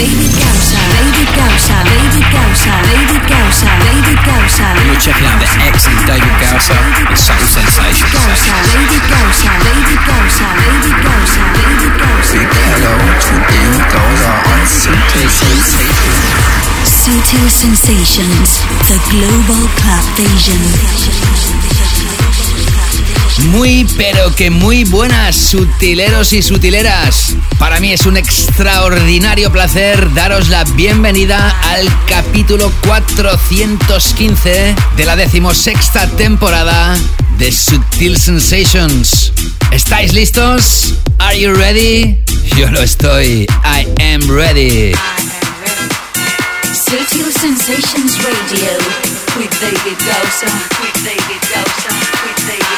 David Gausa. David Gausa. David Gausa. David Gausa. David Gausa. You're checking out the excellent David Gausa and Subtle Sensations. Gausa. David Gausa. David Gausa. David Gausa. David Gausa. Big hello to David Gausa on Sutil Sensations. Sutil Sensations. The Global Club Vision. Muy pero que muy buenas sutileros y sutileras. Para mí es un extraordinario placer daros la bienvenida al capítulo 415 de la decimosexta temporada de Sutil Sensations. ¿Estáis listos? Are you ready? Yo lo estoy. I am ready. Sutil Sensations Radio with David Gausa. With David Gausa. With David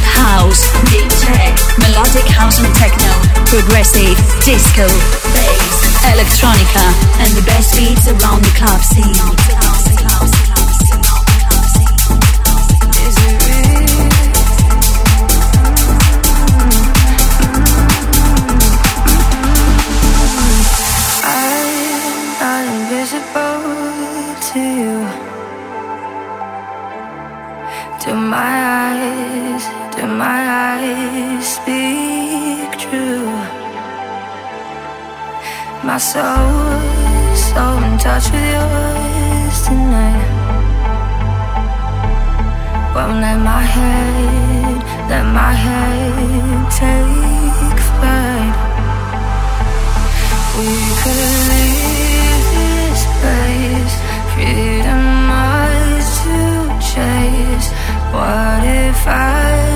deep house, deep tech, melodic house and techno, progressive, disco, bass, electronica, and the best beats around the club scene. Do My soul so in touch with yours tonight. Won't let my head, let my head take flight. We could leave this place, freedom ours to chase. What if I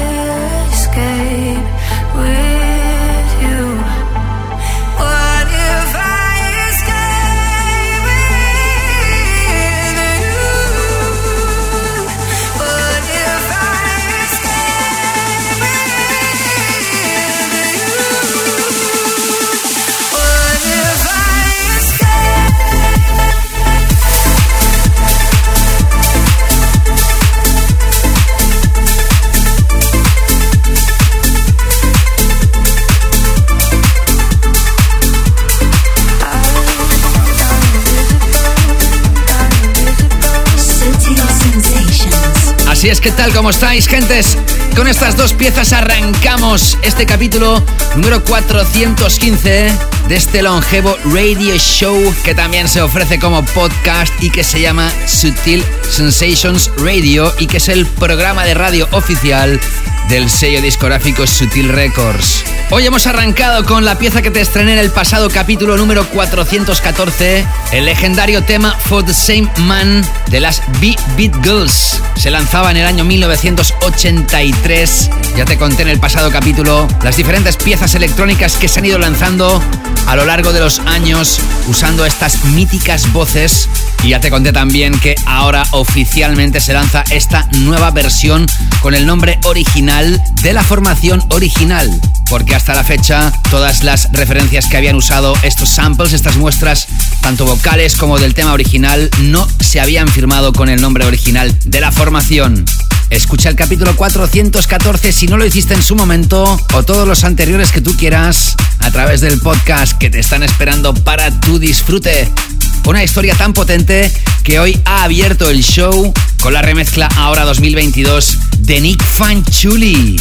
Así es que tal como estáis, gentes. Con estas dos piezas arrancamos este capítulo número 415 de este longevo radio show que también se ofrece como podcast y que se llama Sutil Sensations Radio y que es el programa de radio oficial del sello discográfico Sutil Records. Hoy hemos arrancado con la pieza que te estrené en el pasado capítulo número 414, el legendario tema For the Same Man de las B-Beat Girls. Se lanzaba en el año 1983. Ya te conté en el pasado capítulo las diferentes piezas electrónicas que se han ido lanzando a lo largo de los años usando estas míticas voces. Y ya te conté también que ahora oficialmente se lanza esta nueva versión con el nombre original de la formación original. Porque hasta la fecha todas las referencias que habían usado estos samples, estas muestras, tanto vocales como del tema original, no se habían firmado con el nombre original de la formación. Escucha el capítulo 414 si no lo hiciste en su momento o todos los anteriores que tú quieras a través del podcast que te están esperando para tu disfrute. Una historia tan potente que hoy ha abierto el show con la remezcla ahora 2022 de Nick Fanchuli.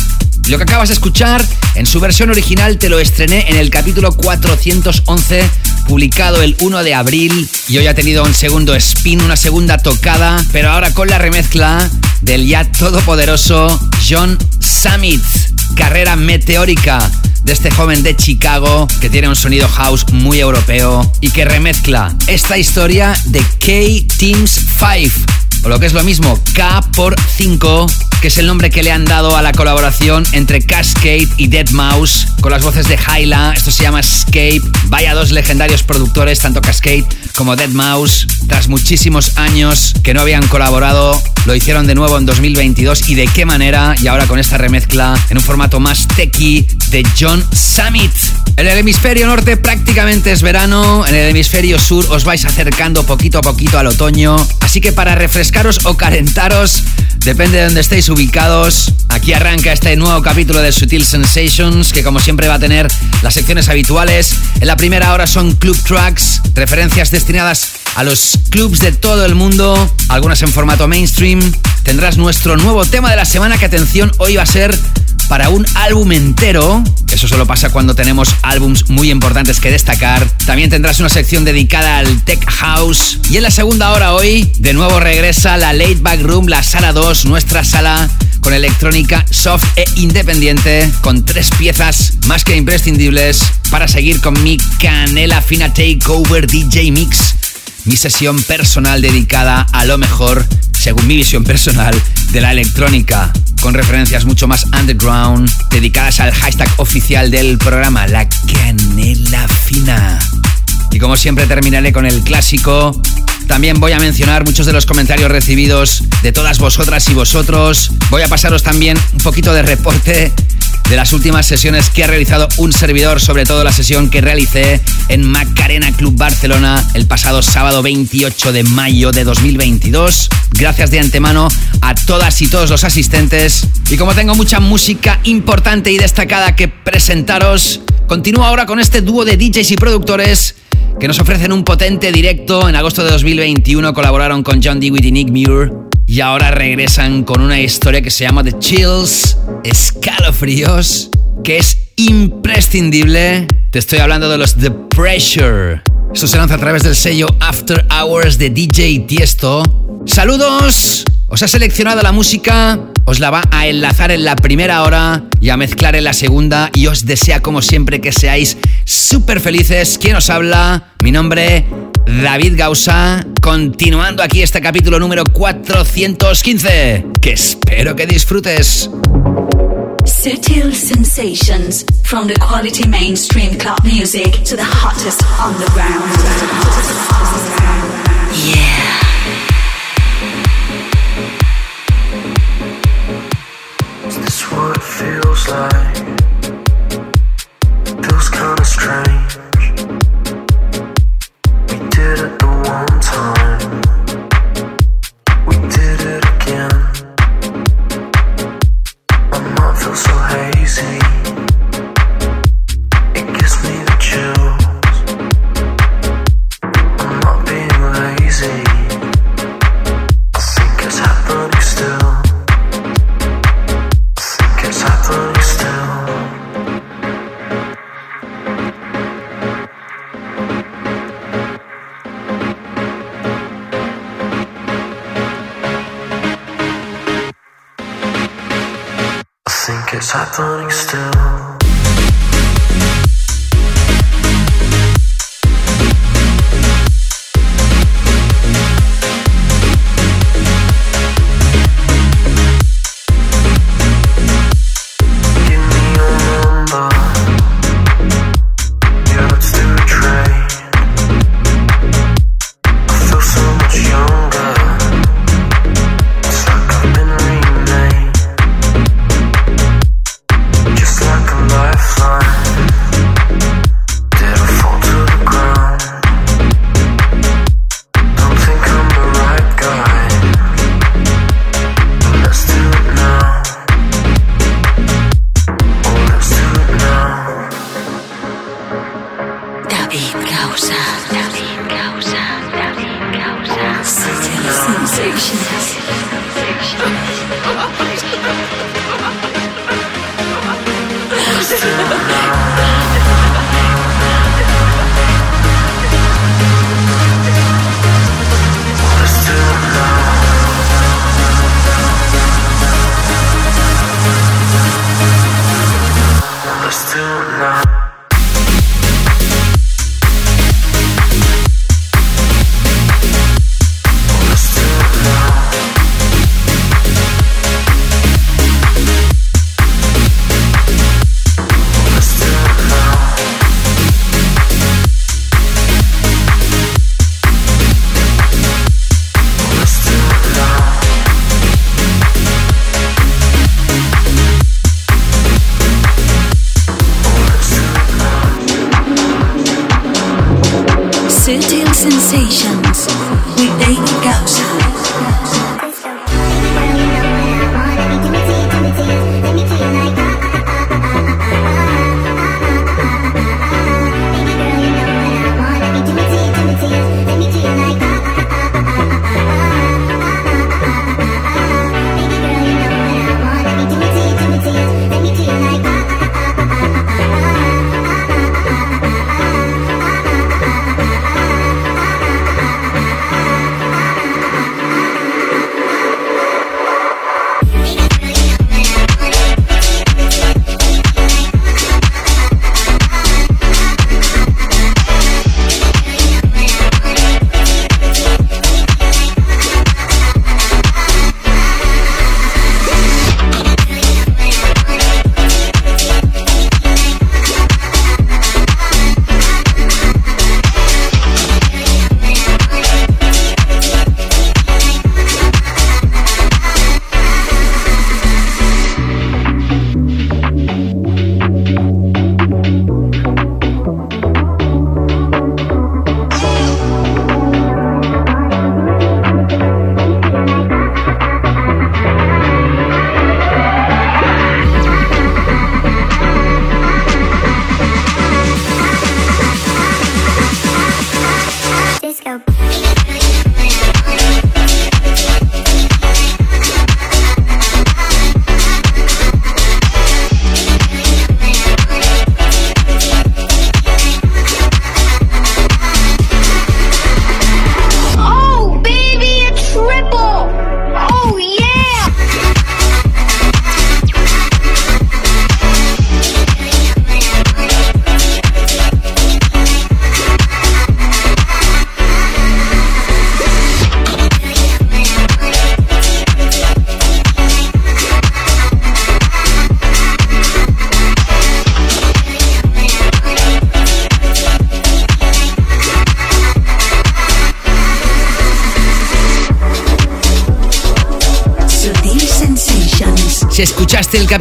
Lo que acabas de escuchar en su versión original te lo estrené en el capítulo 411 publicado el 1 de abril. Y hoy ha tenido un segundo spin, una segunda tocada, pero ahora con la remezcla del ya todopoderoso John Summit, carrera meteórica de este joven de Chicago que tiene un sonido house muy europeo y que remezcla esta historia de K-Teams 5 o lo que es lo mismo, K por 5, que es el nombre que le han dado a la colaboración entre Cascade y Dead Mouse, con las voces de Hyla, esto se llama Escape, vaya dos legendarios productores, tanto Cascade como Dead Mouse, tras muchísimos años que no habían colaborado, lo hicieron de nuevo en 2022 y de qué manera, y ahora con esta remezcla en un formato más techy de John Summit. En el hemisferio norte prácticamente es verano, en el hemisferio sur os vais acercando poquito a poquito al otoño, así que para o calentaros, depende de donde estéis ubicados, aquí arranca este nuevo capítulo de Sutil Sensations, que como siempre va a tener las secciones habituales. En la primera hora son club tracks, referencias destinadas a los clubs de todo el mundo, algunas en formato mainstream. Tendrás nuestro nuevo tema de la semana, que atención, hoy va a ser para un álbum entero. Eso solo pasa cuando tenemos álbums muy importantes que destacar. También tendrás una sección dedicada al Tech House. Y en la segunda hora hoy, de nuevo regresa la Late Back Room, la sala 2, nuestra sala con electrónica soft e independiente, con tres piezas más que imprescindibles para seguir con mi canela fina takeover DJ Mix mi sesión personal dedicada a lo mejor, según mi visión personal, de la electrónica, con referencias mucho más underground, dedicadas al hashtag oficial del programa, la canela fina. Y como siempre terminaré con el clásico También voy a mencionar muchos de los comentarios recibidos de todas vosotras y vosotros. Voy a pasaros también un poquito de reporte de las últimas sesiones que ha realizado un servidor, sobre todo la sesión que realicé en Macarena Club Barcelona el pasado sábado 28 de mayo de 2022. Gracias de antemano a todas y todos los asistentes. Y como tengo mucha música importante y destacada que presentaros, continúo ahora con este dúo de DJs y productores que nos ofrecen un potente directo. En agosto de 2021 colaboraron con John Dewey y Nick Muir y ahora regresan con una historia que se llama The Chills, escalofríos, que es imprescindible. Te estoy hablando de los The Pressure. Esto se lanza a través del sello After Hours de DJ Tiesto. Saludos. Os ha seleccionado la música, os la va a enlazar en la primera hora y a mezclar en la segunda y os desea como siempre que seáis súper felices. ¿Quién os habla? Mi nombre David Gausa, continuando aquí este capítulo número 415, que espero que disfrutes. Sutil sensations from the quality mainstream club music to the hottest underground. Yeah. Is this what it feels like? Feels kinda strange. better.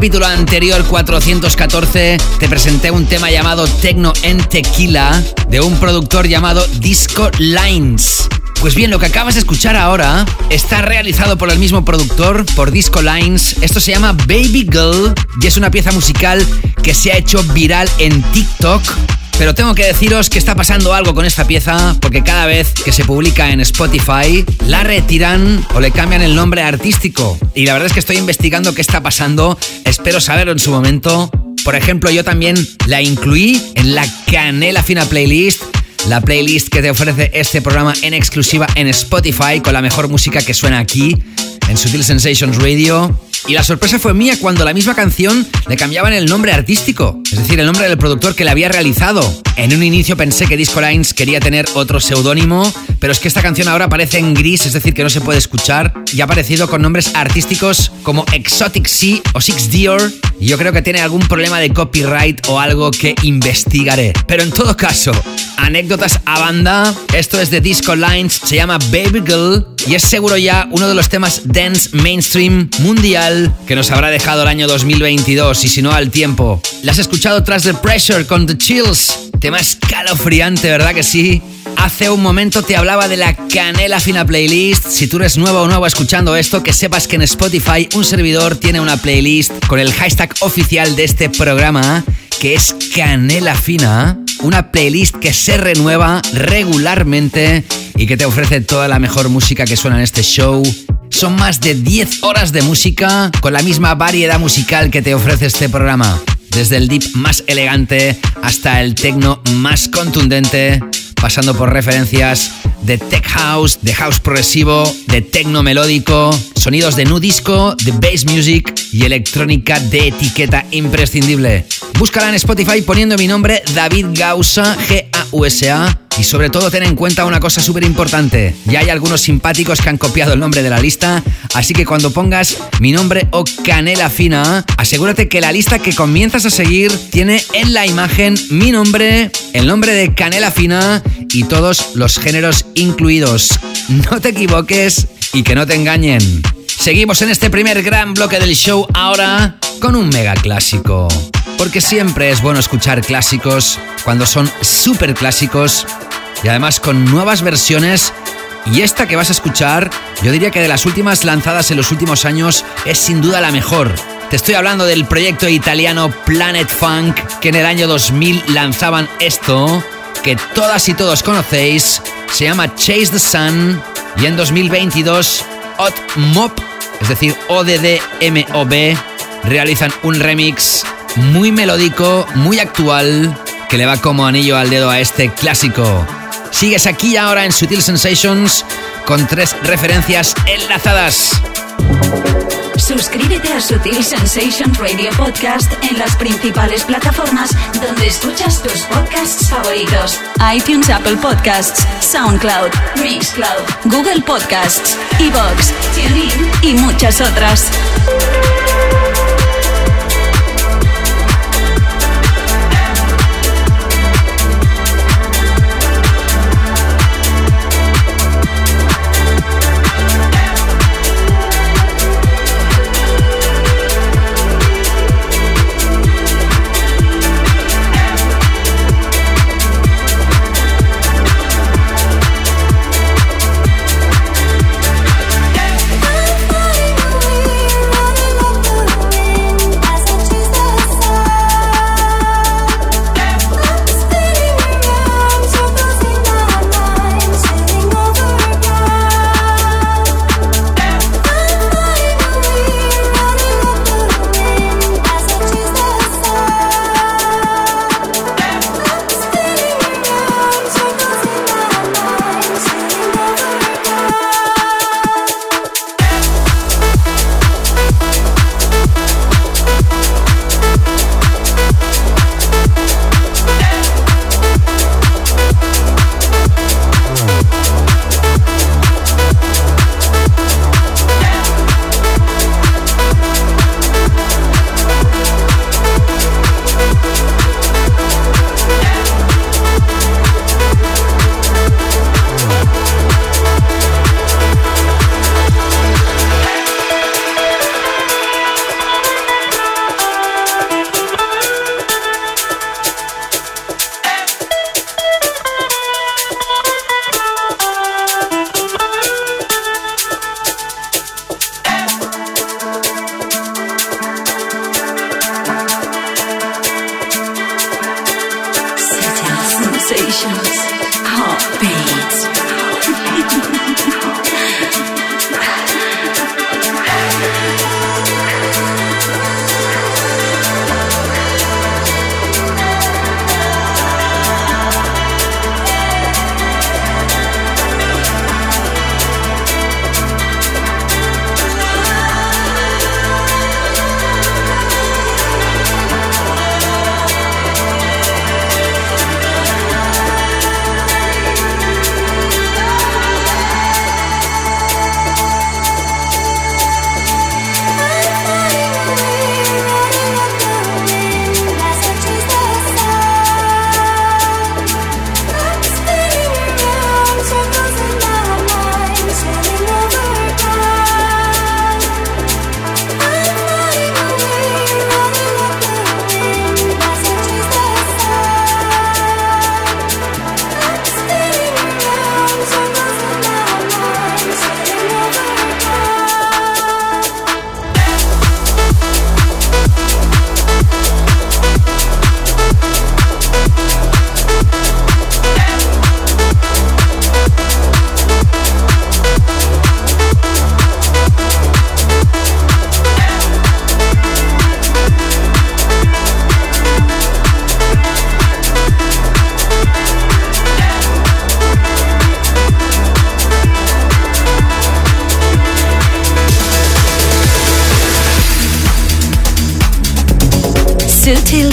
Capítulo anterior 414, te presenté un tema llamado Tecno en Tequila de un productor llamado Disco Lines. Pues bien, lo que acabas de escuchar ahora está realizado por el mismo productor, por Disco Lines. Esto se llama Baby Girl y es una pieza musical que se ha hecho viral en TikTok pero tengo que deciros que está pasando algo con esta pieza porque cada vez que se publica en Spotify la retiran o le cambian el nombre artístico. Y la verdad es que estoy investigando qué está pasando. Espero saberlo en su momento. Por ejemplo, yo también la incluí en la Canela Fina Playlist la playlist que te ofrece este programa en exclusiva en Spotify con la mejor música que suena aquí en Sutil Sensations Radio. Y la sorpresa fue mía cuando la misma canción le cambiaban el nombre artístico, es decir, el nombre del productor que la había realizado. En un inicio pensé que Disco Lines quería tener otro seudónimo, pero es que esta canción ahora aparece en gris, es decir, que no se puede escuchar, y ha aparecido con nombres artísticos como Exotic Sea o Six Dior, yo creo que tiene algún problema de copyright o algo que investigaré. Pero en todo caso, anécdotas a banda, esto es de Disco Lines, se llama Baby Girl, y es seguro ya uno de los temas dance mainstream mundial que nos habrá dejado el año 2022 y si no al tiempo. ¿La has escuchado tras The Pressure con The Chills? Tema escalofriante, ¿verdad que sí? Hace un momento te hablaba de la Canela Fina Playlist. Si tú eres nuevo o nuevo escuchando esto, que sepas que en Spotify un servidor tiene una playlist con el hashtag oficial de este programa, que es Canela Fina. Una playlist que se renueva regularmente y que te ofrece toda la mejor música que suena en este show. Son más de 10 horas de música con la misma variedad musical que te ofrece este programa. Desde el deep más elegante hasta el techno más contundente, pasando por referencias de tech house, de house progresivo, de techno melódico, sonidos de nu disco, de bass music y electrónica de etiqueta imprescindible. Búscala en Spotify poniendo mi nombre David Gausa, G-A-U-S-A. Y sobre todo ten en cuenta una cosa súper importante. Ya hay algunos simpáticos que han copiado el nombre de la lista, así que cuando pongas mi nombre o Canela Fina, asegúrate que la lista que comienzas a seguir tiene en la imagen mi nombre, el nombre de Canela Fina y todos los géneros incluidos. No te equivoques y que no te engañen. Seguimos en este primer gran bloque del show ahora con un mega clásico. Porque siempre es bueno escuchar clásicos cuando son súper clásicos y además con nuevas versiones. Y esta que vas a escuchar, yo diría que de las últimas lanzadas en los últimos años es sin duda la mejor. Te estoy hablando del proyecto italiano Planet Funk, que en el año 2000 lanzaban esto, que todas y todos conocéis, se llama Chase the Sun, y en 2022 Hot Mop, es decir, ODDMOB, realizan un remix muy melódico, muy actual, que le va como anillo al dedo a este clásico. Sigues aquí ahora en Sutil Sensations con tres referencias enlazadas. Suscríbete a Sutil Sensations Radio Podcast en las principales plataformas donde escuchas tus podcasts favoritos: iTunes, Apple Podcasts, SoundCloud, Mixcloud, Google Podcasts, Evox, TuneIn y muchas otras.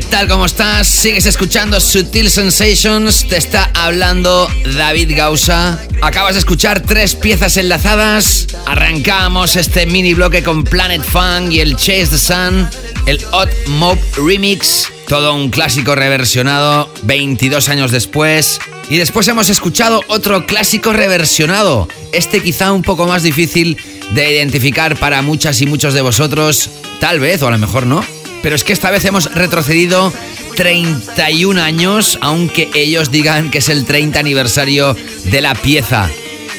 ¿Qué tal? ¿Cómo estás? ¿Sigues escuchando Sutil Sensations? Te está hablando David Gausa. Acabas de escuchar tres piezas enlazadas. Arrancamos este mini bloque con Planet Funk y el Chase the Sun, el Hot Mob Remix, todo un clásico reversionado 22 años después. Y después hemos escuchado otro clásico reversionado, este quizá un poco más difícil de identificar para muchas y muchos de vosotros, tal vez o a lo mejor no. Pero es que esta vez hemos retrocedido 31 años, aunque ellos digan que es el 30 aniversario de la pieza.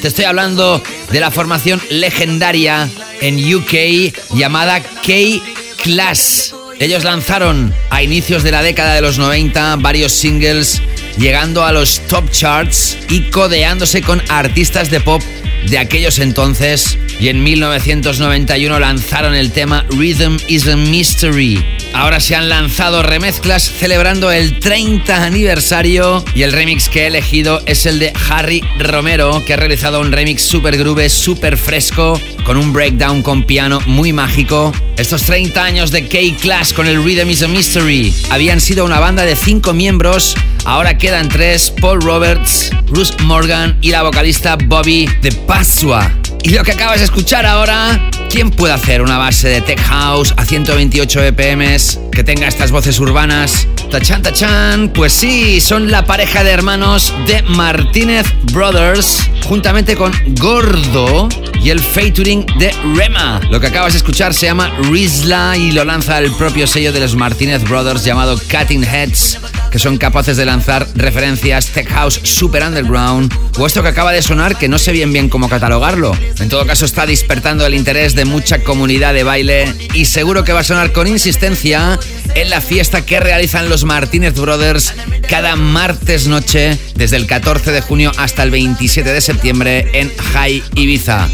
Te estoy hablando de la formación legendaria en UK llamada K-Class. Ellos lanzaron a inicios de la década de los 90 varios singles, llegando a los top charts y codeándose con artistas de pop de aquellos entonces y en 1991 lanzaron el tema Rhythm is a Mystery. Ahora se han lanzado remezclas celebrando el 30 aniversario y el remix que he elegido es el de Harry Romero que ha realizado un remix super groove, super fresco con un breakdown con piano muy mágico. Estos 30 años de K-Class con el Rhythm is a Mystery habían sido una banda de 5 miembros, ahora quedan 3, Paul Roberts, Bruce Morgan y la vocalista Bobby de Pasua. Y lo que acabas de escuchar ahora, ¿quién puede hacer una base de tech house a 128 BPMs que tenga estas voces urbanas? Tachan, tachan, pues sí, son la pareja de hermanos de Martínez Brothers, juntamente con Gordo y el featuring de Rema. Lo que acabas de escuchar se llama Rizla y lo lanza el propio sello de los Martínez Brothers llamado Cutting Heads, que son capaces de lanzar referencias tech house super underground, o esto que acaba de sonar que no sé bien bien cómo catalogarlo. En todo caso está despertando el interés de mucha comunidad de baile y seguro que va a sonar con insistencia en la fiesta que realizan los Martínez Brothers cada martes noche desde el 14 de junio hasta el 27 de septiembre en High Ibiza.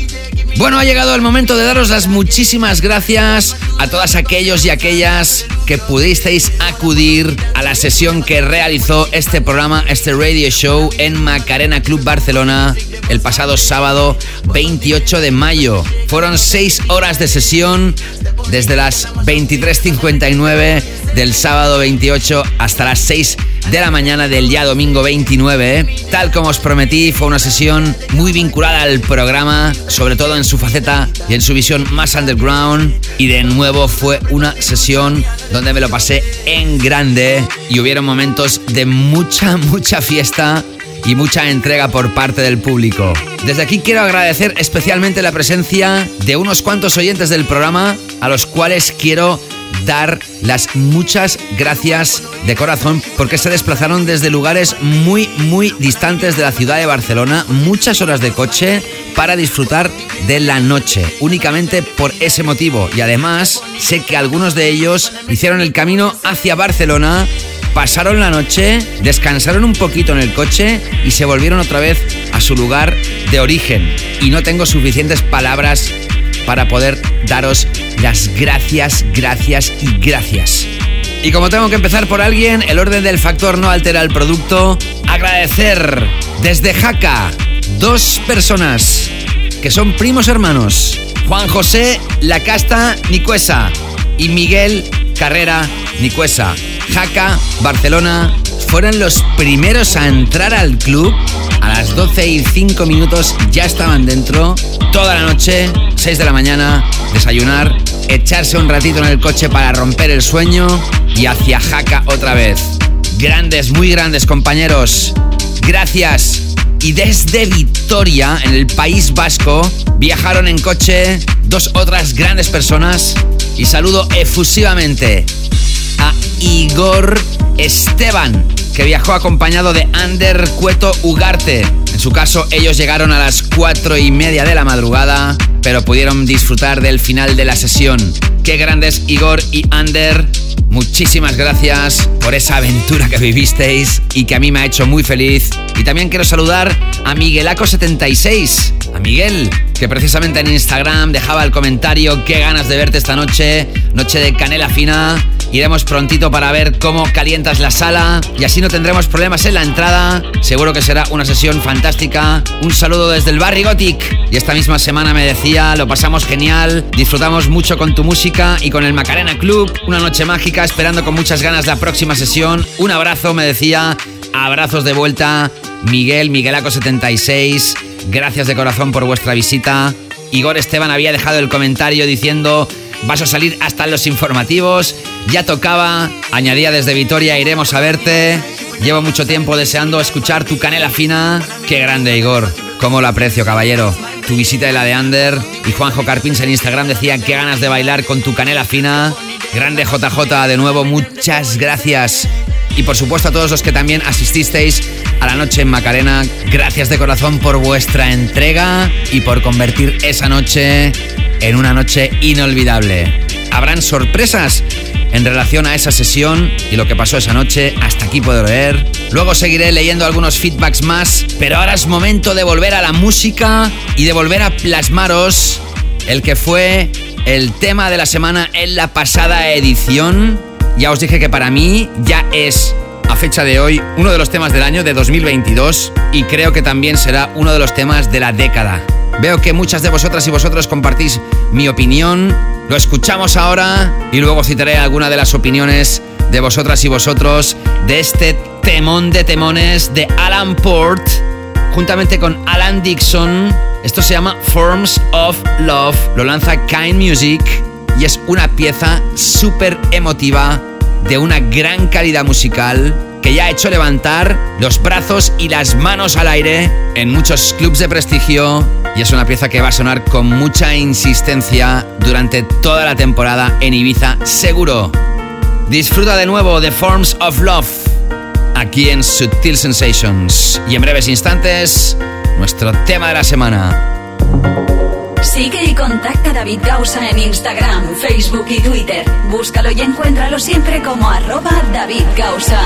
Bueno, ha llegado el momento de daros las muchísimas gracias a todas aquellos y aquellas que pudisteis acudir a la sesión que realizó este programa, este radio show en Macarena Club Barcelona el pasado sábado 28 de mayo. Fueron seis horas de sesión desde las 23.59 del sábado 28 hasta las 6 de la mañana del día domingo 29. Tal como os prometí, fue una sesión muy vinculada al programa, sobre todo en su faceta y en su visión más underground. Y de nuevo fue una sesión donde me lo pasé en grande y hubieron momentos de mucha, mucha fiesta y mucha entrega por parte del público. Desde aquí quiero agradecer especialmente la presencia de unos cuantos oyentes del programa a los cuales quiero dar las muchas gracias de corazón porque se desplazaron desde lugares muy muy distantes de la ciudad de Barcelona, muchas horas de coche para disfrutar de la noche, únicamente por ese motivo. Y además sé que algunos de ellos hicieron el camino hacia Barcelona pasaron la noche, descansaron un poquito en el coche y se volvieron otra vez a su lugar de origen. Y no tengo suficientes palabras para poder daros las gracias, gracias y gracias. Y como tengo que empezar por alguien, el orden del factor no altera el producto. Agradecer desde Jaca dos personas que son primos hermanos. Juan José Lacasta Nicuesa y Miguel Carrera Nicuesa. Jaca, Barcelona, fueron los primeros a entrar al club. A las 12 y 5 minutos ya estaban dentro. Toda la noche, 6 de la mañana, desayunar, echarse un ratito en el coche para romper el sueño y hacia Jaca otra vez. Grandes, muy grandes compañeros. Gracias. Y desde Vitoria, en el País Vasco, viajaron en coche dos otras grandes personas. Y saludo efusivamente Igor Esteban, que viajó acompañado de Ander Cueto Ugarte. En su caso, ellos llegaron a las cuatro y media de la madrugada, pero pudieron disfrutar del final de la sesión. Qué grandes Igor y Ander. Muchísimas gracias por esa aventura que vivisteis y que a mí me ha hecho muy feliz. Y también quiero saludar a Miguelaco76, a Miguel, que precisamente en Instagram dejaba el comentario qué ganas de verte esta noche, noche de canela fina. Iremos prontito para ver cómo calientas la sala y así no tendremos problemas en la entrada. Seguro que será una sesión fantástica. Un saludo desde el Barry Gothic. Y esta misma semana me decía, lo pasamos genial, disfrutamos mucho con tu música y con el Macarena Club. Una noche mágica, esperando con muchas ganas la próxima sesión. Un abrazo, me decía. Abrazos de vuelta. Miguel, Miguelaco76. Gracias de corazón por vuestra visita. Igor Esteban había dejado el comentario diciendo vas a salir hasta los informativos, ya tocaba, añadía desde Vitoria, iremos a verte, llevo mucho tiempo deseando escuchar tu canela fina, qué grande Igor, cómo lo aprecio caballero, tu visita de la de Ander y Juanjo Carpins en Instagram decía qué ganas de bailar con tu canela fina, grande JJ de nuevo, muchas gracias. Y por supuesto a todos los que también asististeis a la noche en Macarena, gracias de corazón por vuestra entrega y por convertir esa noche en una noche inolvidable. Habrán sorpresas en relación a esa sesión y lo que pasó esa noche. Hasta aquí puedo leer. Luego seguiré leyendo algunos feedbacks más, pero ahora es momento de volver a la música y de volver a plasmaros el que fue el tema de la semana en la pasada edición. Ya os dije que para mí ya es a fecha de hoy uno de los temas del año de 2022 y creo que también será uno de los temas de la década. Veo que muchas de vosotras y vosotros compartís mi opinión. Lo escuchamos ahora y luego citaré alguna de las opiniones de vosotras y vosotros de este temón de temones de Alan Port, juntamente con Alan Dixon. Esto se llama Forms of Love. Lo lanza Kind Music y es una pieza súper emotiva de una gran calidad musical que ya ha hecho levantar los brazos y las manos al aire en muchos clubs de prestigio y es una pieza que va a sonar con mucha insistencia durante toda la temporada en Ibiza seguro. Disfruta de nuevo de Forms of Love aquí en Sutil Sensations y en breves instantes nuestro tema de la semana. Sigue y contacta a David Gausa en Instagram, Facebook y Twitter. Búscalo y encuéntralo siempre como arroba David Gausa.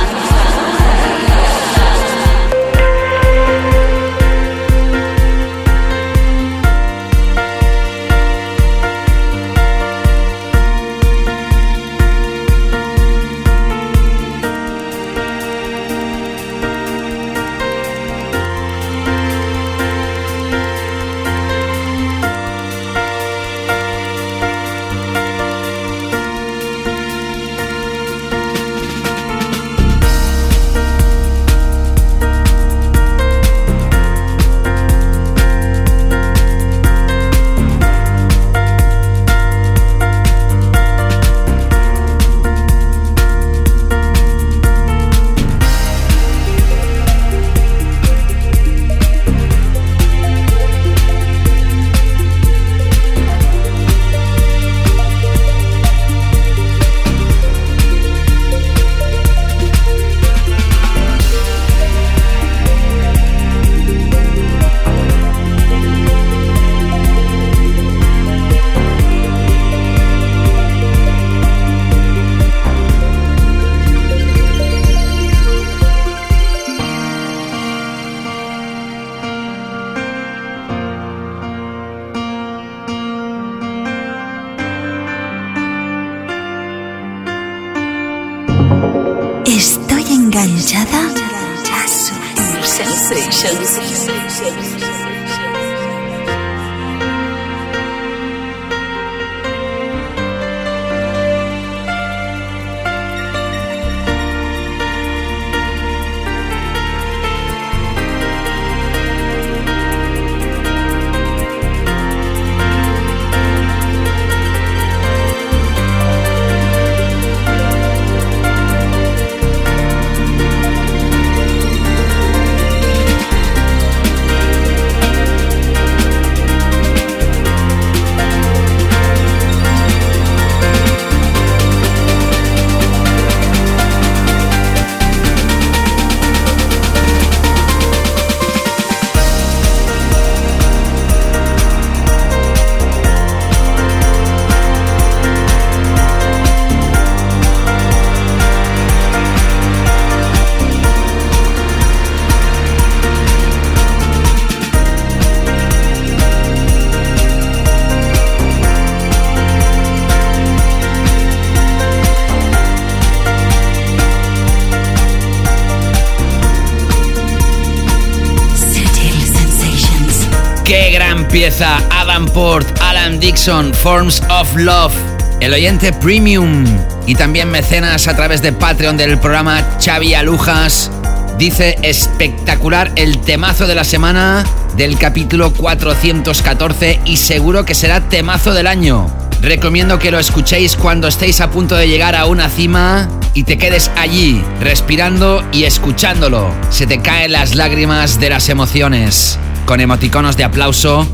Qué gran pieza. Adam Port, Alan Dixon, Forms of Love. El oyente premium y también mecenas a través de Patreon del programa Xavi Alujas dice espectacular el temazo de la semana del capítulo 414 y seguro que será temazo del año. Recomiendo que lo escuchéis cuando estéis a punto de llegar a una cima y te quedes allí, respirando y escuchándolo. Se te caen las lágrimas de las emociones. Con emoticonos de aplauso.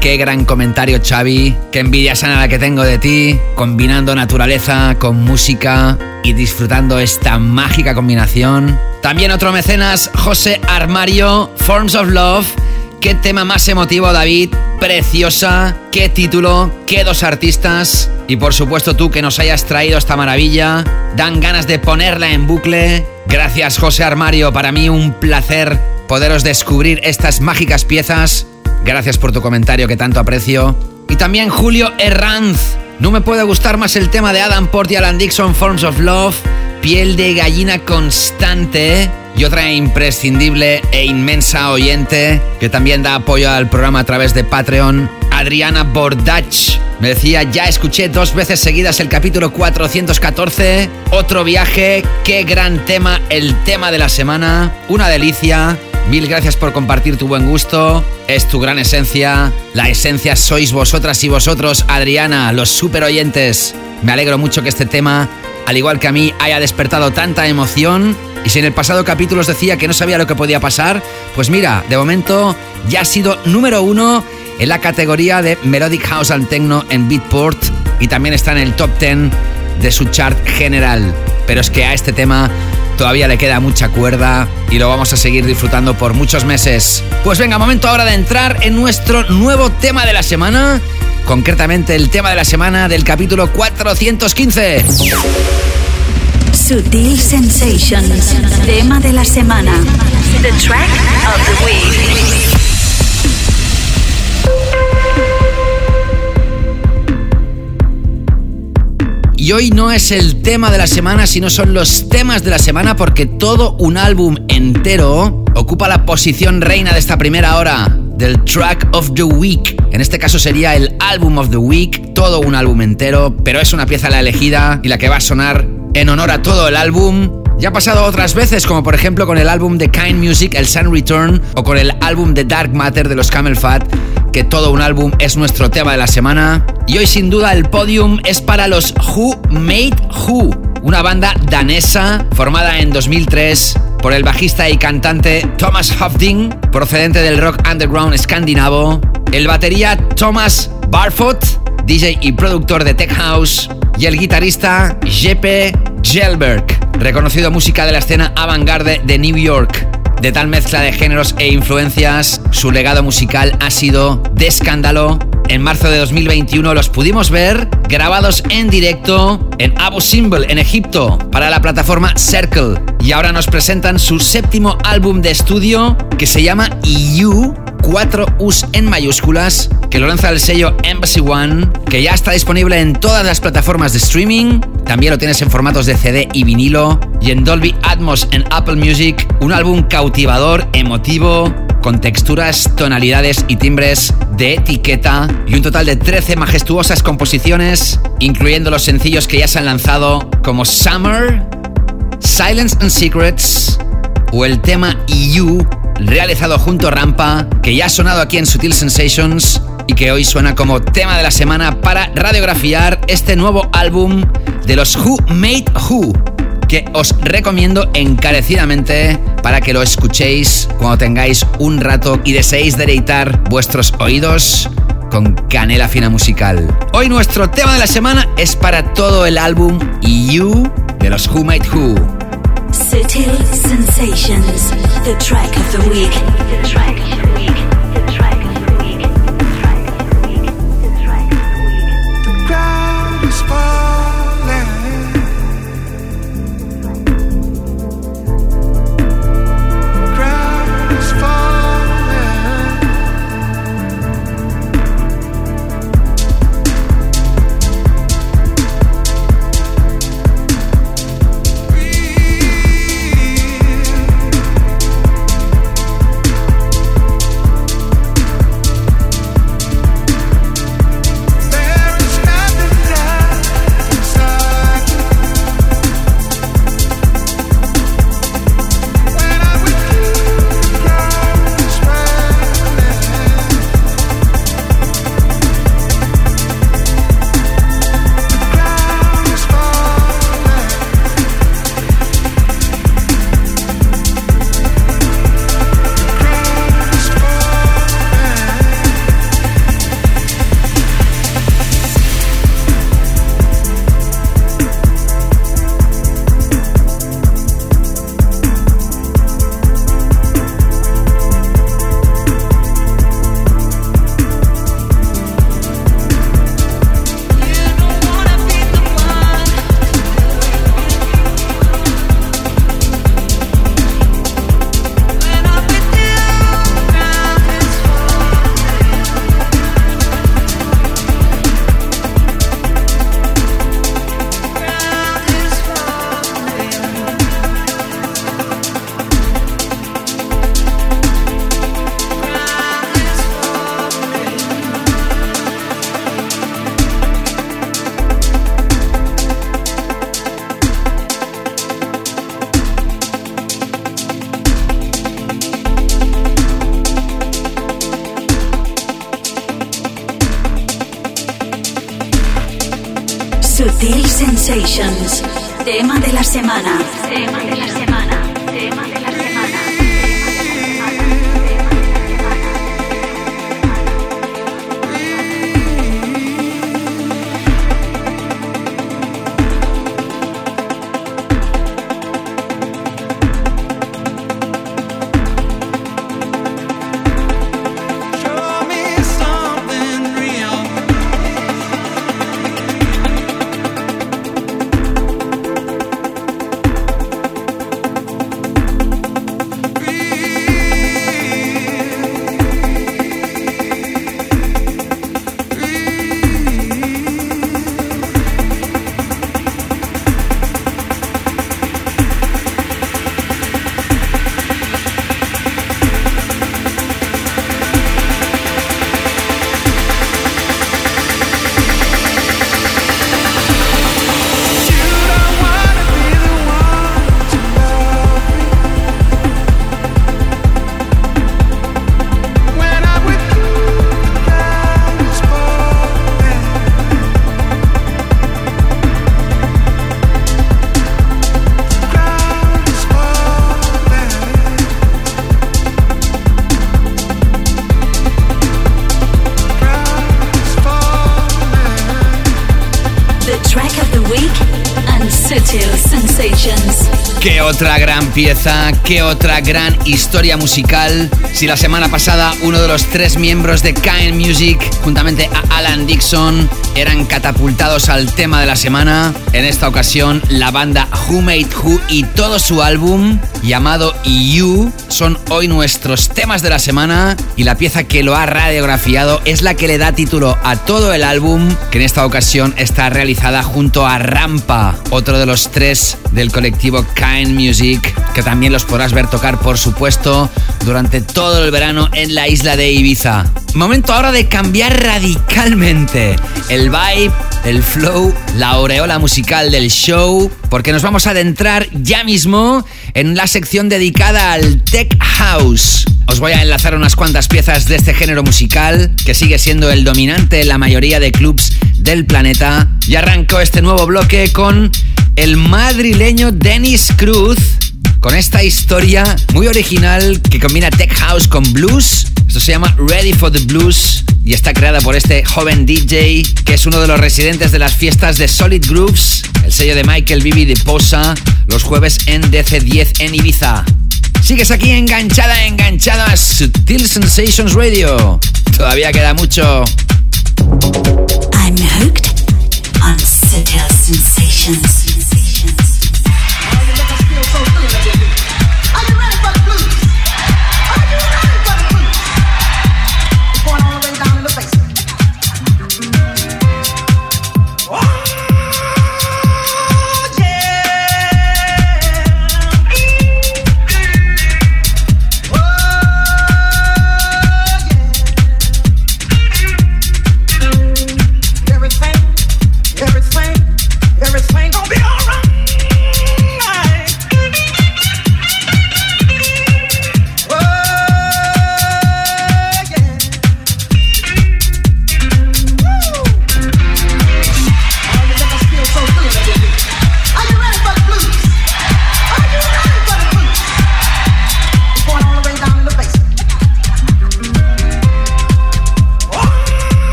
Qué gran comentario, Xavi. Qué envidia sana la que tengo de ti, combinando naturaleza con música y disfrutando esta mágica combinación. También otro mecenas, José Armario, Forms of Love Qué tema más emotivo, David. Preciosa. Qué título. Qué dos artistas. Y por supuesto tú que nos hayas traído esta maravilla. Dan ganas de ponerla en bucle. Gracias, José Armario. Para mí un placer poderos descubrir estas mágicas piezas. Gracias por tu comentario que tanto aprecio. Y también Julio Herranz. No me puede gustar más el tema de Adam Port y Alan Dixon, Forms of Love. Piel de gallina constante y otra imprescindible e inmensa oyente que también da apoyo al programa a través de Patreon, Adriana Bordach. Me decía, ya escuché dos veces seguidas el capítulo 414, otro viaje, qué gran tema, el tema de la semana, una delicia. Mil gracias por compartir tu buen gusto, es tu gran esencia, la esencia sois vosotras y vosotros, Adriana, los super oyentes. Me alegro mucho que este tema, al igual que a mí, haya despertado tanta emoción y si en el pasado capítulo os decía que no sabía lo que podía pasar, pues mira, de momento ya ha sido número uno en la categoría de Melodic House and Techno en Beatport y también está en el top 10 de su chart general. Pero es que a este tema todavía le queda mucha cuerda y lo vamos a seguir disfrutando por muchos meses. Pues venga, momento ahora de entrar en nuestro nuevo tema de la semana, concretamente el tema de la semana del capítulo 415. Sutil Sensations, tema de la semana. The track of the week. Y hoy no es el tema de la semana, sino son los temas de la semana porque todo un álbum entero ocupa la posición reina de esta primera hora del Track of the Week. En este caso sería el Album of the Week, todo un álbum entero, pero es una pieza la elegida y la que va a sonar en honor a todo el álbum. Ya ha pasado otras veces, como por ejemplo con el álbum de Kind Music, el Sun Return, o con el álbum de Dark Matter de los Camel Fat, que todo un álbum es nuestro tema de la semana. Y hoy sin duda el podium es para los Who Made Who, una banda danesa formada en 2003 por el bajista y cantante Thomas Hofding, procedente del rock underground escandinavo, el batería Thomas Barfoot, DJ y productor de Tech House, y el guitarrista Jeppe Gelberg, reconocido música de la escena avant-garde de New York. De tal mezcla de géneros e influencias, su legado musical ha sido de escándalo. En marzo de 2021 los pudimos ver grabados en directo en Abu Simbel, en Egipto, para la plataforma Circle. Y ahora nos presentan su séptimo álbum de estudio que se llama EU 4 U's en mayúsculas, que lo lanza el sello Embassy One, que ya está disponible en todas las plataformas de streaming. También lo tienes en formatos de CD y vinilo. Y en Dolby Atmos en Apple Music, un álbum cautivador, emotivo, con texturas, tonalidades y timbres de etiqueta y un total de 13 majestuosas composiciones, incluyendo los sencillos que ya se han lanzado como Summer, Silence and Secrets o el tema EU realizado junto a Rampa, que ya ha sonado aquí en Sutil Sensations y que hoy suena como tema de la semana para radiografiar este nuevo álbum de los Who Made Who, que os recomiendo encarecidamente para que lo escuchéis cuando tengáis un rato y deseéis deleitar vuestros oídos con canela fina musical. Hoy nuestro tema de la semana es para todo el álbum You de los Who Made Who. Otra gran pieza, qué otra gran historia musical. Si la semana pasada uno de los tres miembros de Kind Music, juntamente a Alan Dixon, eran catapultados al tema de la semana, en esta ocasión la banda Who Made Who y todo su álbum, llamado You, son hoy nuestros temas de la semana y la pieza que lo ha radiografiado es la que le da título a todo el álbum, que en esta ocasión está realizada junto a Rampa, otro de los tres del colectivo Kind Music, que también los podrás ver tocar, por supuesto, durante todo el verano en la isla de Ibiza. Momento ahora de cambiar radicalmente el vibe, el flow, la aureola musical del show, porque nos vamos a adentrar ya mismo en la sección dedicada al Tech House. Os voy a enlazar unas cuantas piezas de este género musical, que sigue siendo el dominante en la mayoría de clubs del planeta. Y arranco este nuevo bloque con el madrileño Dennis Cruz, con esta historia muy original que combina tech house con blues. Esto se llama Ready for the Blues y está creada por este joven DJ que es uno de los residentes de las fiestas de Solid Grooves, el sello de Michael Bibi de Posa, los jueves en DC10 en Ibiza. Sigues aquí enganchada, enganchada a Sutil Sensations Radio. Todavía queda mucho. I'm hooked on Sutil Sensations.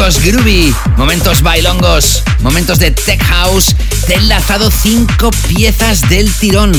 Momentos groovy, momentos bailongos, momentos de tech house. Te he enlazado cinco piezas del tirón.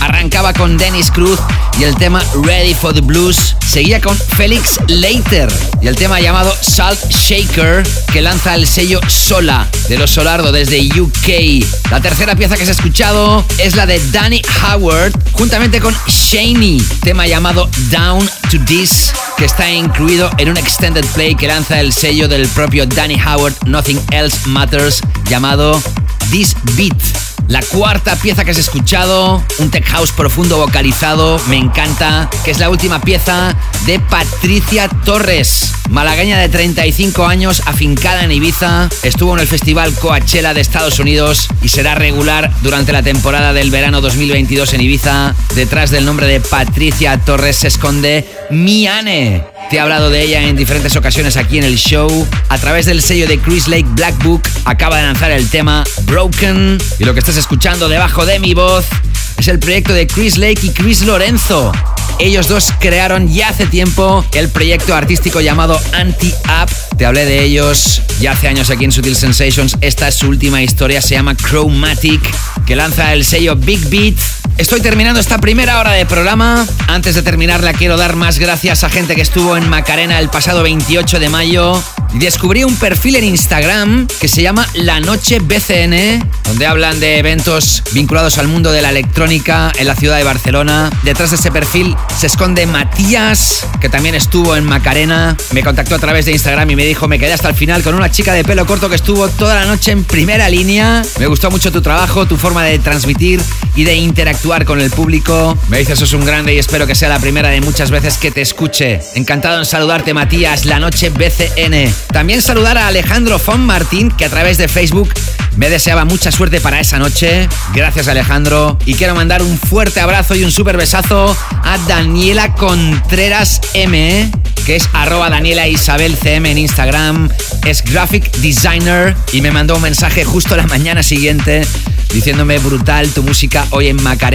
Arrancaba con Dennis Cruz y el tema Ready for the Blues. Seguía con Felix Leiter y el tema llamado Salt Shaker que lanza el sello Sola de los Solardo desde UK. La tercera pieza que se ha escuchado es la de Danny Howard juntamente con Shaney, tema llamado Down to This que está incluido en un extended play que lanza el sello del propio Danny Howard Nothing Else Matters llamado This Beat. La cuarta pieza que has escuchado, un tech house profundo vocalizado, me encanta, que es la última pieza de Patricia Torres, malagueña de 35 años, afincada en Ibiza, estuvo en el festival Coachella de Estados Unidos y será regular durante la temporada del verano 2022 en Ibiza. Detrás del nombre de Patricia Torres se esconde Miane. Te he hablado de ella en diferentes ocasiones aquí en el show. A través del sello de Chris Lake Black Book acaba de lanzar el tema Broken. Y lo que estás escuchando debajo de mi voz es el proyecto de Chris Lake y Chris Lorenzo. Ellos dos crearon ya hace tiempo el proyecto artístico llamado Anti-Up. Te hablé de ellos ya hace años aquí en Sutil Sensations. Esta es su última historia, se llama Chromatic, que lanza el sello Big Beat. Estoy terminando esta primera hora de programa. Antes de terminarla quiero dar más gracias a gente que estuvo en Macarena el pasado 28 de mayo. Descubrí un perfil en Instagram que se llama La Noche BCN, donde hablan de eventos vinculados al mundo de la electrónica en la ciudad de Barcelona. Detrás de ese perfil se esconde Matías, que también estuvo en Macarena. Me contactó a través de Instagram y me dijo, me quedé hasta el final con una chica de pelo corto que estuvo toda la noche en primera línea. Me gustó mucho tu trabajo, tu forma de transmitir y de interactuar con el público. Me dices, sos un grande y espero que sea la primera de muchas veces que te escuche. Encantado en saludarte, Matías, la noche BCN. También saludar a Alejandro Fon Martín, que a través de Facebook me deseaba mucha suerte para esa noche. Gracias, Alejandro. Y quiero mandar un fuerte abrazo y un súper besazo a Daniela Contreras M, que es arroba Daniela Isabel CM en Instagram. Es graphic designer y me mandó un mensaje justo la mañana siguiente diciéndome brutal tu música hoy en Macarena.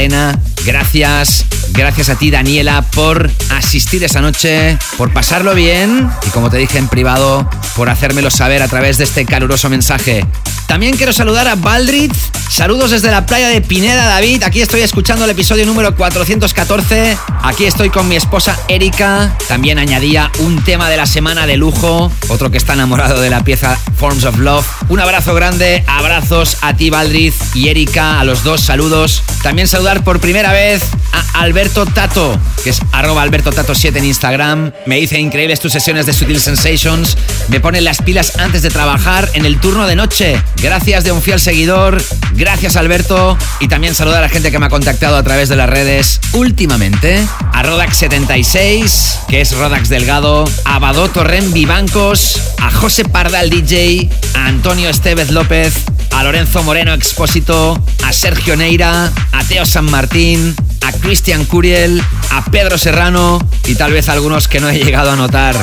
Gracias, gracias a ti Daniela por asistir esa noche, por pasarlo bien y como te dije en privado, por hacérmelo saber a través de este caluroso mensaje. También quiero saludar a Baldrit. Saludos desde la playa de Pineda, David. Aquí estoy escuchando el episodio número 414. Aquí estoy con mi esposa Erika. También añadía un tema de la semana de lujo. Otro que está enamorado de la pieza Forms of Love. Un abrazo grande. Abrazos a ti, Baldrit y Erika. A los dos saludos. También por primera vez a Alberto Tato, que es arroba Alberto Tato 7 en Instagram. Me dice increíbles tus sesiones de Sutil Sensations. Me pone las pilas antes de trabajar en el turno de noche. Gracias de un fiel seguidor. Gracias Alberto. Y también saludar a la gente que me ha contactado a través de las redes últimamente. A Rodax76, que es Rodax Delgado. A Badó Torren Vivancos. A José Pardal DJ. A Antonio Estevez López. A Lorenzo Moreno Expósito. A Sergio Neira. A Teo San Martín. A Cristian Curiel. A Pedro Serrano. Y tal vez algunos que no he llegado a notar.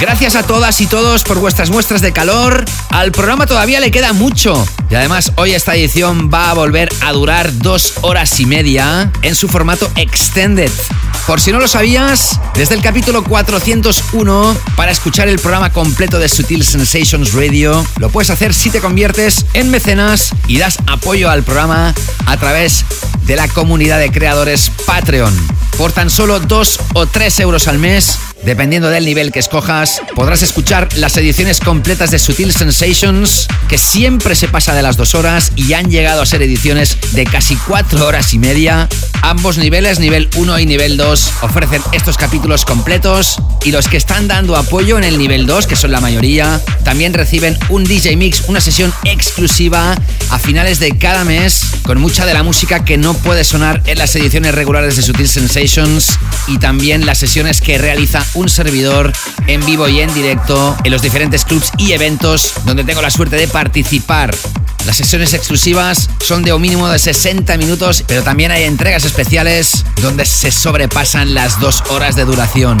Gracias a todas y todos por vuestras muestras de calor. Al programa todavía le queda mucho. Y además hoy esta edición va a volver a durar dos horas y media en su formato extended. Por si no lo sabías, desde el capítulo 401, para escuchar el programa completo de Sutil Sensations Radio, lo puedes hacer si te conviertes en mecenas y das apoyo al programa a través de la comunidad de creadores Patreon. Por tan solo 2 o 3 euros al mes, dependiendo del nivel que escojas, podrás escuchar las ediciones completas de Sutil Sensations, que siempre se pasa de las 2 horas y han llegado a ser ediciones de casi 4 horas y media. Ambos niveles, nivel 1 y nivel 2, ofrecen estos capítulos completos y los que están dando apoyo en el nivel 2, que son la mayoría, también reciben un DJ Mix, una sesión exclusiva a finales de cada mes, con mucha de la música que no puede sonar en las ediciones regulares de Sutil Sensations y también las sesiones que realiza un servidor en vivo y en directo en los diferentes clubs y eventos donde tengo la suerte de participar. Las sesiones exclusivas son de un mínimo de 60 minutos, pero también hay entregas especiales donde se sobrepasan las dos horas de duración.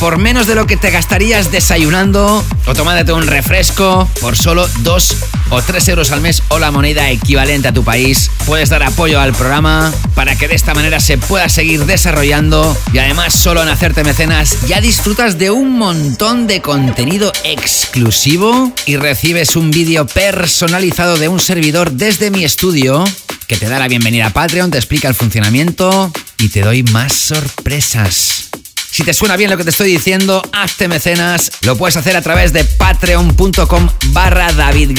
Por menos de lo que te gastarías desayunando o tomándote un refresco, por solo 2 o 3 euros al mes o la moneda equivalente a tu país, puedes dar apoyo al programa para que de esta manera se pueda seguir desarrollando y además solo en hacerte mecenas ya disfrutas de un montón de contenido exclusivo y recibes un vídeo personalizado de un servidor desde mi estudio que te da la bienvenida a Patreon, te explica el funcionamiento y te doy más sorpresas. Si te suena bien lo que te estoy diciendo, hazte mecenas. Lo puedes hacer a través de patreon.com barra David.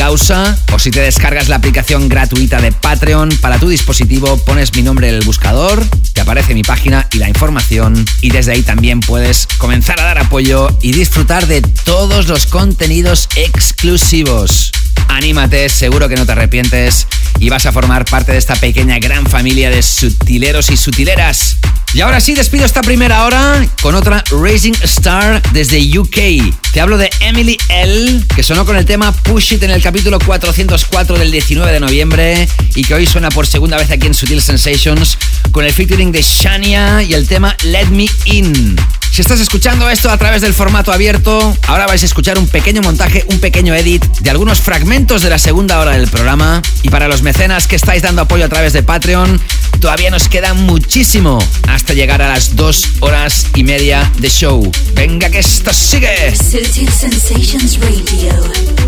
O si te descargas la aplicación gratuita de Patreon para tu dispositivo, pones mi nombre en el buscador, te aparece mi página y la información. Y desde ahí también puedes comenzar a dar apoyo y disfrutar de todos los contenidos exclusivos. Anímate, seguro que no te arrepientes y vas a formar parte de esta pequeña gran familia de sutileros y sutileras. Y ahora sí, despido esta primera hora con otra Racing Star desde UK. Te hablo de Emily L, que sonó con el tema Push It en el capítulo 404 del 19 de noviembre y que hoy suena por segunda vez aquí en Sutil Sensations con el featuring de Shania y el tema Let Me In. Si estás escuchando esto a través del formato abierto, ahora vais a escuchar un pequeño montaje, un pequeño edit de algunos fragmentos de la segunda hora del programa. Y para los mecenas que estáis dando apoyo a través de Patreon, todavía nos queda muchísimo hasta llegar a las dos horas y media de show. Venga que esto sigue. Sensations Radio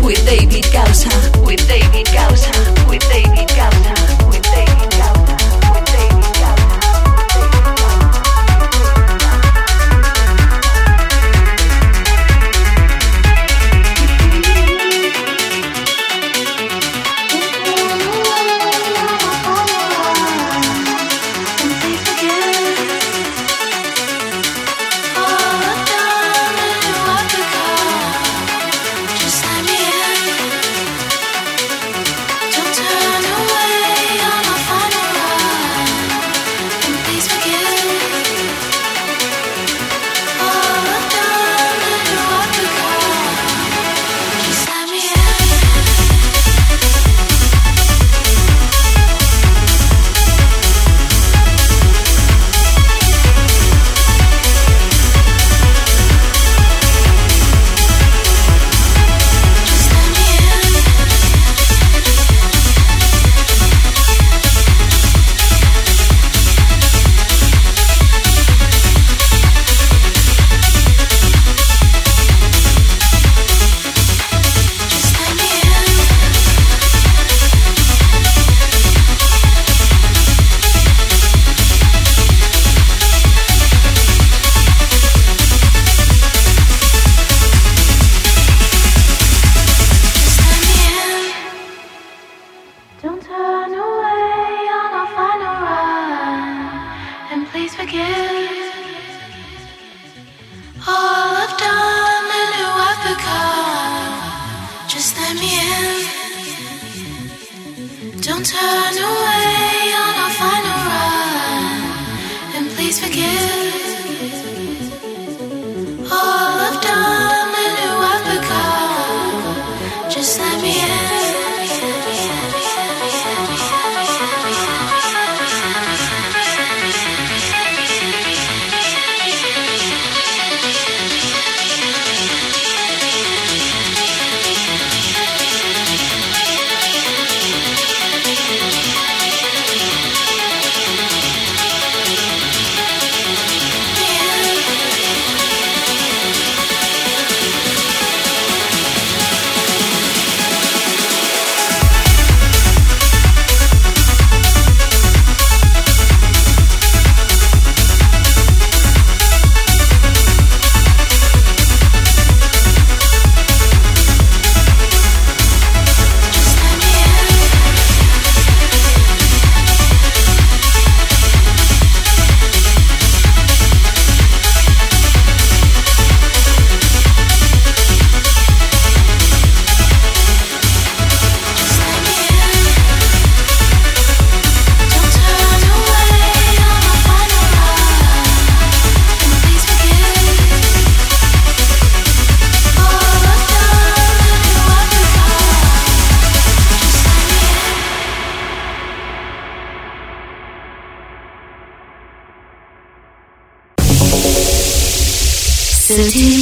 with David Gausa, with David Gausa, with David Gausa, with David Gausa,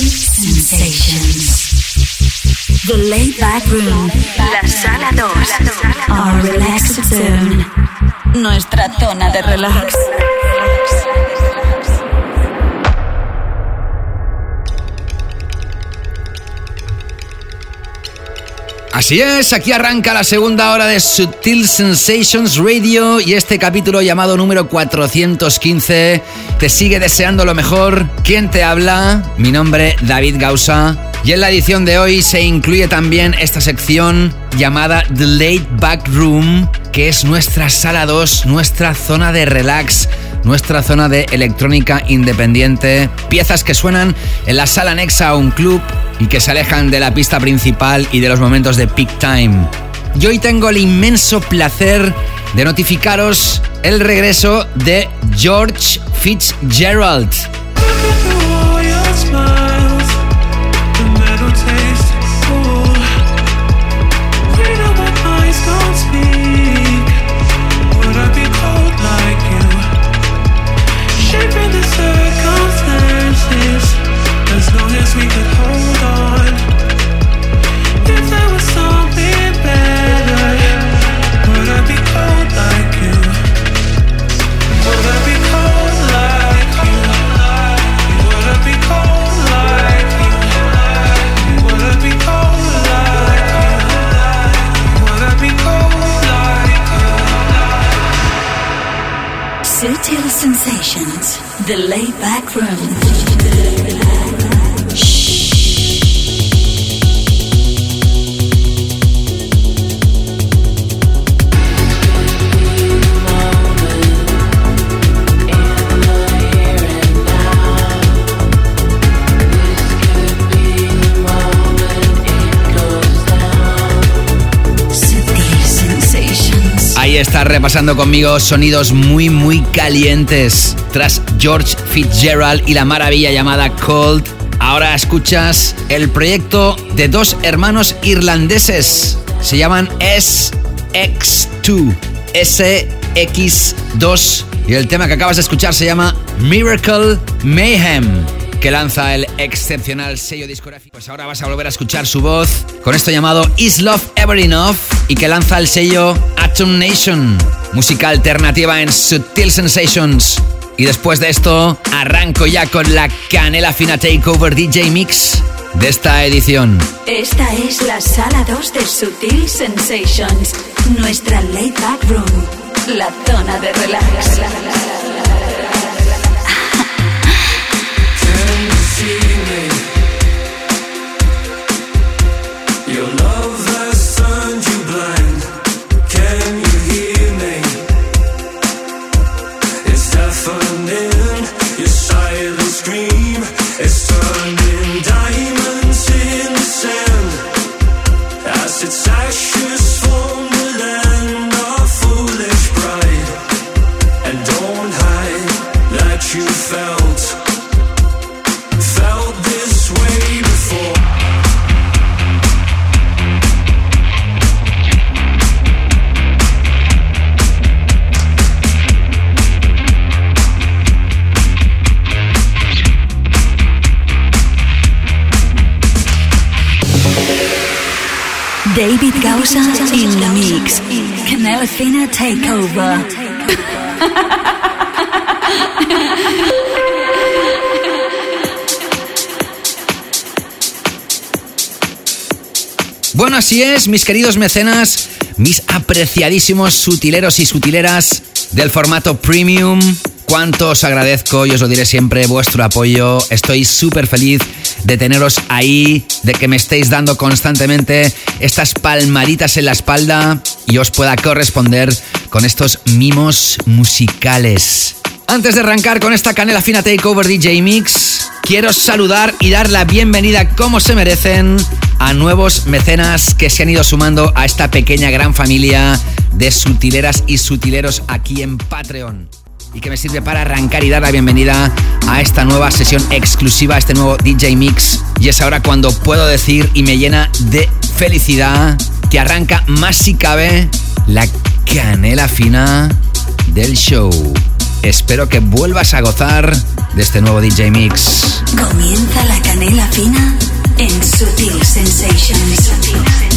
Sensations. The laid back room. La sala 2. Our relaxed zone. Nuestra zona de relax. Así es, aquí arranca la segunda hora de Sutil Sensations Radio y este capítulo llamado número 415 te sigue deseando lo mejor. ¿Quién te habla? Mi nombre David Gausa y en la edición de hoy se incluye también esta sección llamada The Late Back Room, que es nuestra sala 2, nuestra zona de relax nuestra zona de electrónica independiente, piezas que suenan en la sala anexa a un club y que se alejan de la pista principal y de los momentos de peak time. Y hoy tengo el inmenso placer de notificaros el regreso de George Fitzgerald. Sensations. The laid back room. Ahí está repasando conmigo sonidos muy muy calientes. Tras George Fitzgerald y la maravilla llamada Cold, ahora escuchas el proyecto de dos hermanos irlandeses. Se llaman SX2. SX2. Y el tema que acabas de escuchar se llama Miracle Mayhem que lanza el excepcional sello discográfico. Pues ahora vas a volver a escuchar su voz con esto llamado Is Love Ever Enough y que lanza el sello Atom Nation, música alternativa en Sutil Sensations. Y después de esto, arranco ya con la canela fina Takeover DJ Mix de esta edición. Esta es la sala 2 de Sutil Sensations. Nuestra laid back room. La zona de relax. Canela Fina Takeover. Bueno, así es, mis queridos mecenas, mis apreciadísimos sutileros y sutileras del formato premium. Cuánto os agradezco y os lo diré siempre, vuestro apoyo. Estoy súper feliz de teneros ahí, de que me estéis dando constantemente estas palmaditas en la espalda y os pueda corresponder con estos mimos musicales. Antes de arrancar con esta canela fina Takeover DJ Mix, quiero saludar y dar la bienvenida como se merecen a nuevos mecenas que se han ido sumando a esta pequeña gran familia de sutileras y sutileros aquí en Patreon. Y que me sirve para arrancar y dar la bienvenida a esta nueva sesión exclusiva, a este nuevo DJ Mix. Y es ahora cuando puedo decir y me llena de felicidad que arranca más si cabe la canela fina del show. espero que vuelvas a gozar de este nuevo DJ Mix. Comienza la canela fina en Sutil Sensations.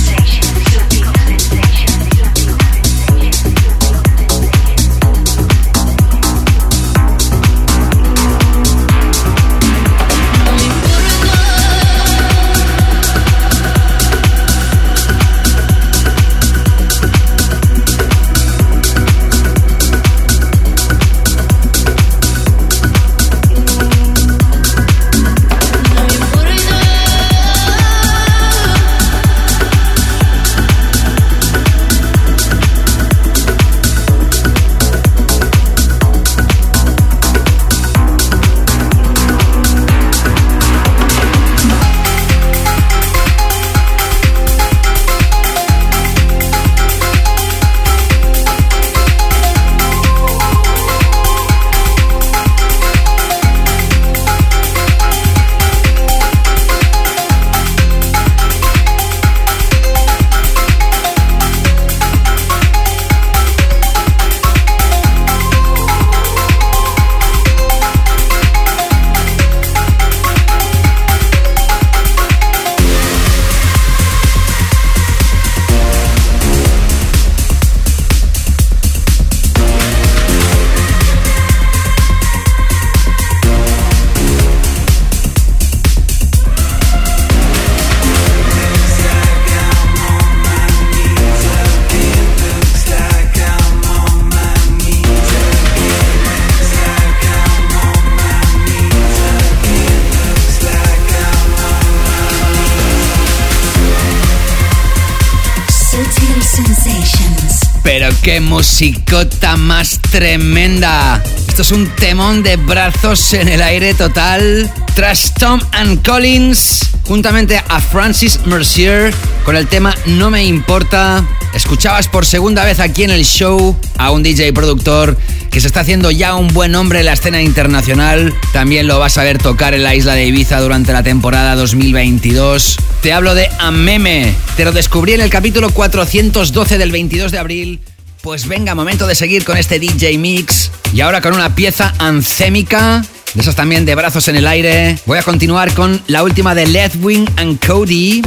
Qué musicota más tremenda. Esto es un temón de brazos en el aire total. Tras Tom and Collins, juntamente a Francis Mercier, con el tema No me importa. Escuchabas por segunda vez aquí en el show a un DJ productor que se está haciendo ya un buen nombre en la escena internacional. También lo vas a ver tocar en la isla de Ibiza durante la temporada 2022. Te hablo de Ameme. Te lo descubrí en el capítulo 412 del 22 de abril. Pues venga, momento de seguir con este DJ Mix. Y ahora con una pieza ancémica, de esas también de brazos en el aire. Voy a continuar con la última de Ledwin and Cody,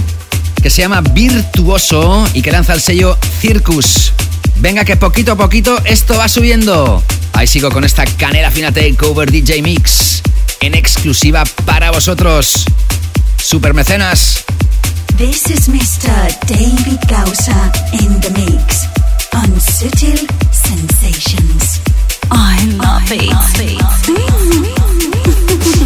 que se llama Virtuoso y que lanza el sello Circus. Venga, que poquito a poquito esto va subiendo. Ahí sigo con esta canela fina takeover DJ Mix en exclusiva para vosotros. Super mecenas. This is Mr. David Gausa in the mix. On Sutil Sensations. I love it. Mm.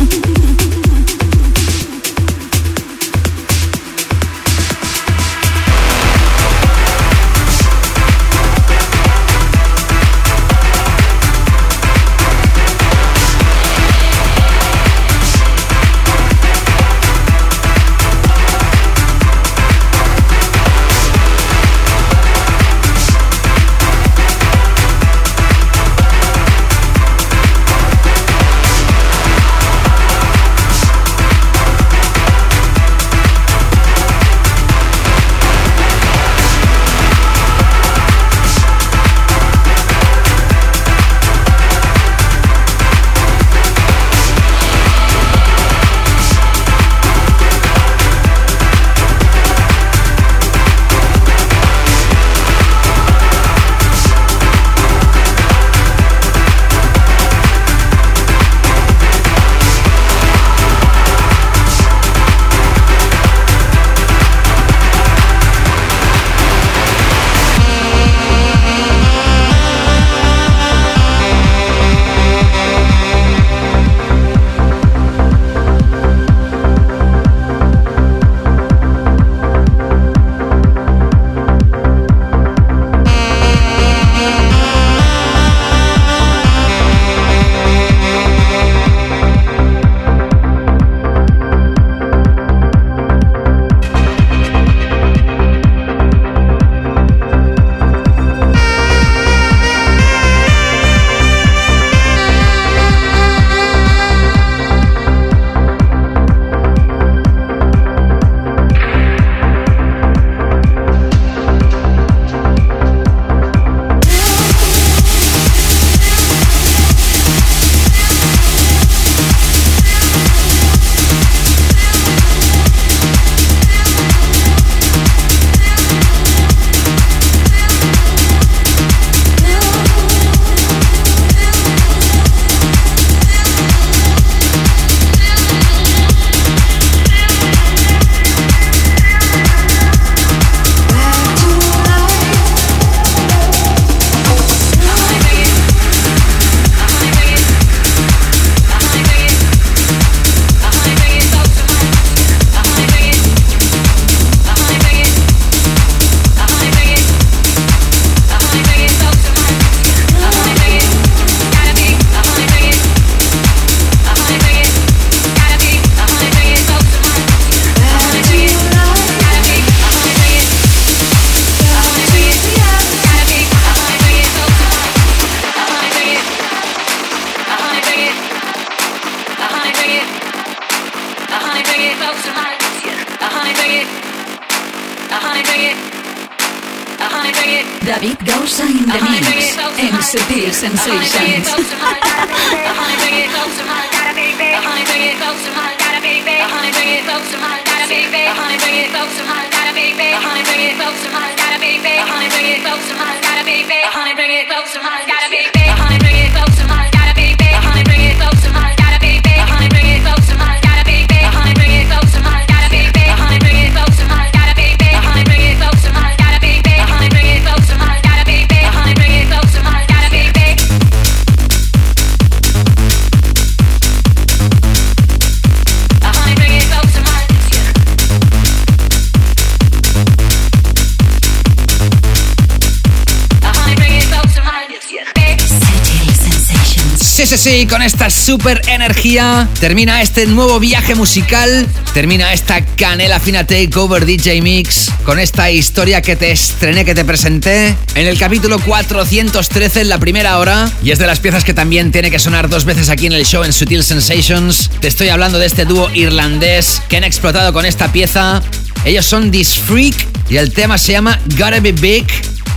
super energía termina este nuevo viaje musical, termina esta Canela Fina Takeover DJ Mix, con esta historia que te estrené, que te presenté en el capítulo 413 en la primera hora, y es de las piezas que también tiene que sonar dos veces aquí en el show en Sutil Sensations. Te estoy hablando de este dúo irlandés que han explotado con esta pieza. Ellos son This Freak y el tema se llama Gotta Be Big,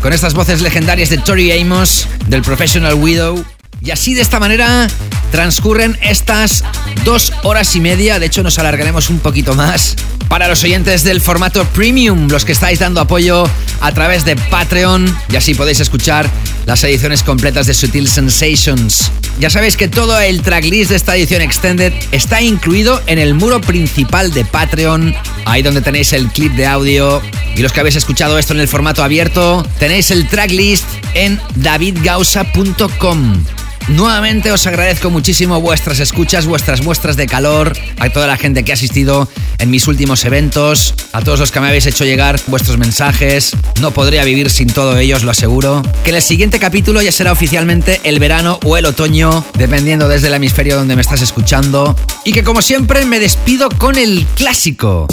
con estas voces legendarias de Tori Amos, del Professional Widow. Y así de esta manera transcurren estas dos horas y media. De hecho, nos alargaremos un poquito más. Para los oyentes del formato premium, los que estáis dando apoyo a través de Patreon, y así podéis escuchar las ediciones completas de Sutil Sensations. Ya sabéis que todo el tracklist de esta edición extended está incluido en el muro principal de Patreon, ahí donde tenéis el clip de audio. Y los que habéis escuchado esto en el formato abierto, tenéis el tracklist en davidgausa.com. Nuevamente os agradezco muchísimo vuestras escuchas, vuestras muestras de calor, a toda la gente que ha asistido en mis últimos eventos, a todos los que me habéis hecho llegar vuestros mensajes. No podría vivir sin todo ello, os lo aseguro. Que el siguiente capítulo ya será oficialmente el verano o el otoño, dependiendo desde el hemisferio donde me estás escuchando. Y que como siempre me despido con el clásico.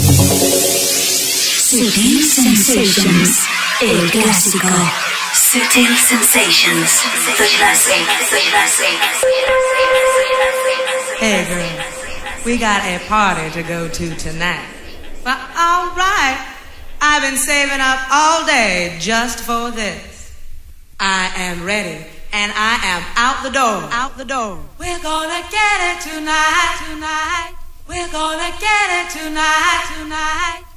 El clásico. Sutil Sensations, the classic, the classic. Hey girl, we got a party to go to tonight. Well, all right. I've been saving up all day just for this. I am ready and I am out the door. Out the door. We're gonna get it tonight, tonight. We're gonna get it tonight, tonight.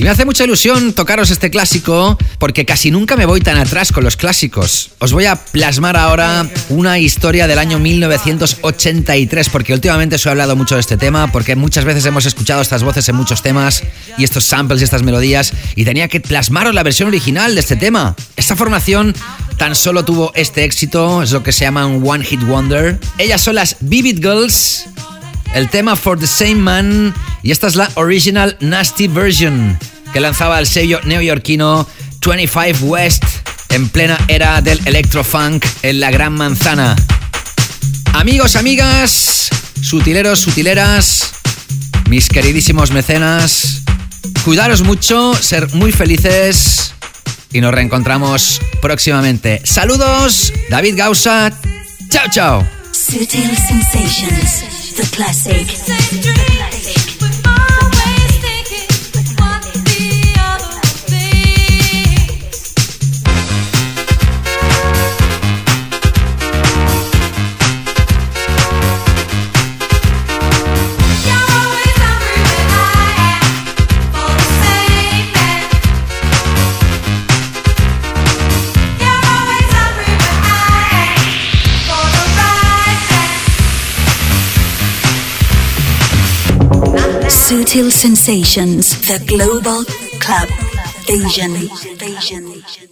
Y me hace mucha ilusión tocaros este clásico porque casi nunca me voy tan atrás con los clásicos. Os voy a plasmar ahora una historia del año 1983 porque últimamente os he hablado mucho de este tema porque muchas veces hemos escuchado estas voces en muchos temas y estos samples y estas melodías y tenía que plasmaros la versión original de este tema. Esta formación tan solo tuvo este éxito, es lo que se llama un One Hit Wonder. Ellas son las Vivid Girls el tema For the Same Man y esta es la original Nasty Version que lanzaba el sello neoyorquino 25 West en plena era del electrofunk en la Gran Manzana. Amigos, amigas, sutileros, sutileras, mis queridísimos mecenas, cuidaros mucho, ser muy felices y nos reencontramos próximamente. Saludos, David Gausa. Chao, chao. Sutil Sensations, the classic. Sutil Sensations, the global club Asian. Asian.